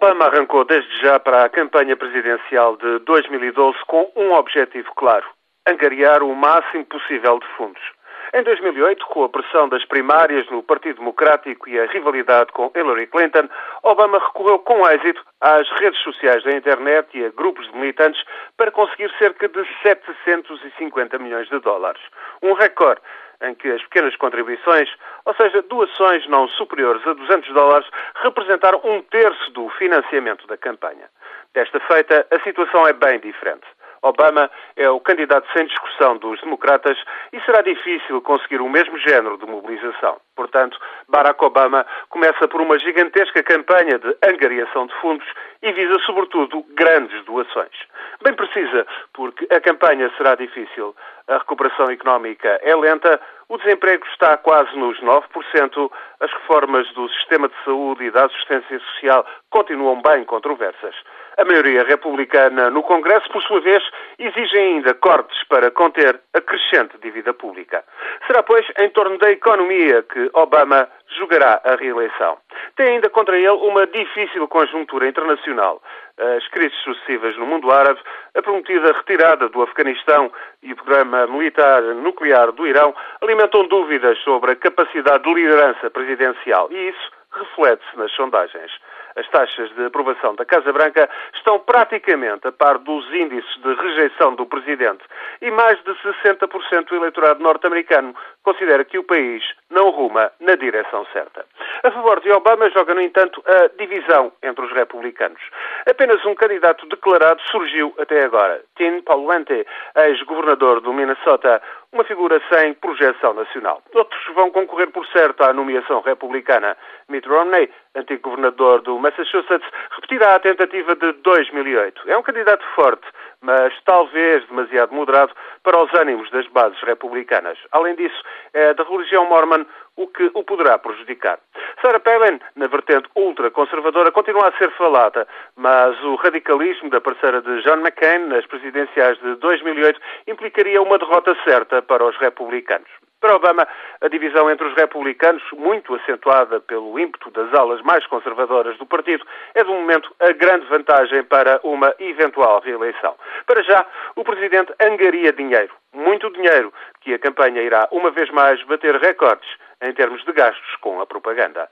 Obama arrancou desde já para a campanha presidencial de 2012 com um objetivo claro: angariar o máximo possível de fundos. Em 2008, com a pressão das primárias no Partido Democrático e a rivalidade com Hillary Clinton, Obama recorreu com êxito às redes sociais da internet e a grupos de militantes para conseguir cerca de 750 milhões de dólares. Um recorde em que as pequenas contribuições, ou seja, doações não superiores a 200 dólares, representaram um terço do financiamento da campanha. Desta feita, a situação é bem diferente. Obama é o candidato sem discussão dos democratas e será difícil conseguir o mesmo género de mobilização. Portanto, Barack Obama começa por uma gigantesca campanha de angariação de fundos e visa, sobretudo, grandes doações. Bem precisa, porque a campanha será difícil, a recuperação económica é lenta, o desemprego está quase nos 9%, as reformas do sistema de saúde e da assistência social continuam bem controversas. A maioria republicana no Congresso, por sua vez, exige ainda cortes para conter a crescente dívida pública. Será, pois, em torno da economia que Obama jogará a reeleição. Tem ainda contra ele uma difícil conjuntura internacional. As crises sucessivas no mundo árabe, a prometida retirada do Afeganistão e o programa militar nuclear do Irão alimentam dúvidas sobre a capacidade de liderança presidencial e isso reflete-se nas sondagens. As taxas de aprovação da Casa Branca estão praticamente a par dos índices de rejeição do presidente e mais de 60% do eleitorado norte-americano considera que o país não ruma na direção certa. A favor de Obama joga, no entanto, a divisão entre os republicanos. Apenas um candidato declarado surgiu até agora, Tim Pawlenty, ex-governador do Minnesota, uma figura sem projeção nacional. Outros vão concorrer, por certo, à nomeação republicana. Mitt Romney, antigo governador do Massachusetts, repetirá a tentativa de 2008. É um candidato forte, mas talvez demasiado moderado para os ânimos das bases republicanas. Além disso, é da religião mormon o que o poderá prejudicar. Sarah Palin, na vertente ultraconservadora, continua a ser falada, mas o radicalismo da parceira de John McCain nas presidenciais de 2008 implicaria uma derrota certa para os republicanos. Para Obama, a divisão entre os republicanos, muito acentuada pelo ímpeto das alas mais conservadoras do partido, é de momento a grande vantagem para uma eventual reeleição. Para já, o presidente angaria dinheiro, muito dinheiro, que a campanha irá uma vez mais bater recordes em termos de gastos com a propaganda.